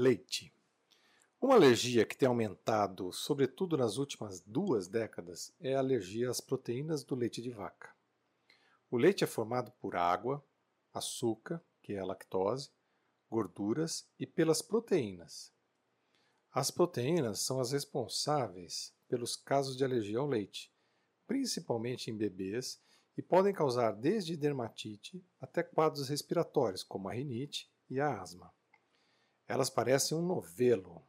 Leite. Uma alergia que tem aumentado, sobretudo nas últimas duas décadas, é a alergia às proteínas do leite de vaca. O leite é formado por água, açúcar, que é a lactose, gorduras e pelas proteínas. As proteínas são as responsáveis pelos casos de alergia ao leite, principalmente em bebês, e podem causar desde dermatite até quadros respiratórios, como a rinite e a asma. Elas parecem um novelo,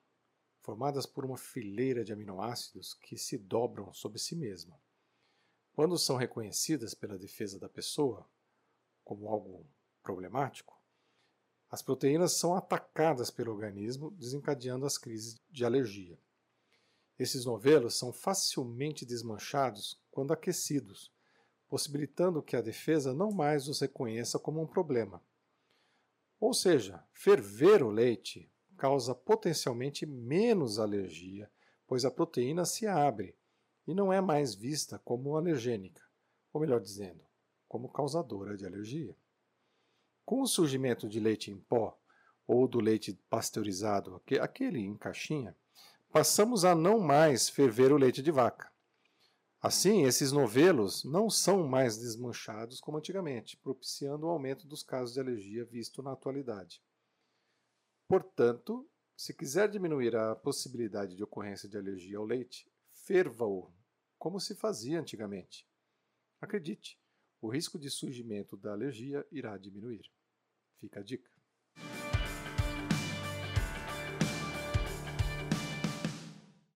formadas por uma fileira de aminoácidos que se dobram sobre si mesma. Quando são reconhecidas pela defesa da pessoa como algo problemático, as proteínas são atacadas pelo organismo, desencadeando as crises de alergia. Esses novelos são facilmente desmanchados quando aquecidos, possibilitando que a defesa não mais os reconheça como um problema. Ou seja, ferver o leite causa potencialmente menos alergia, pois a proteína se abre e não é mais vista como alergênica, ou melhor dizendo, como causadora de alergia. Com o surgimento de leite em pó ou do leite pasteurizado, aquele em caixinha, passamos a não mais ferver o leite de vaca. Assim, esses novelos não são mais desmanchados como antigamente, propiciando o aumento dos casos de alergia visto na atualidade. Portanto, se quiser diminuir a possibilidade de ocorrência de alergia ao leite, ferva-o, como se fazia antigamente. Acredite, o risco de surgimento da alergia irá diminuir. Fica a dica.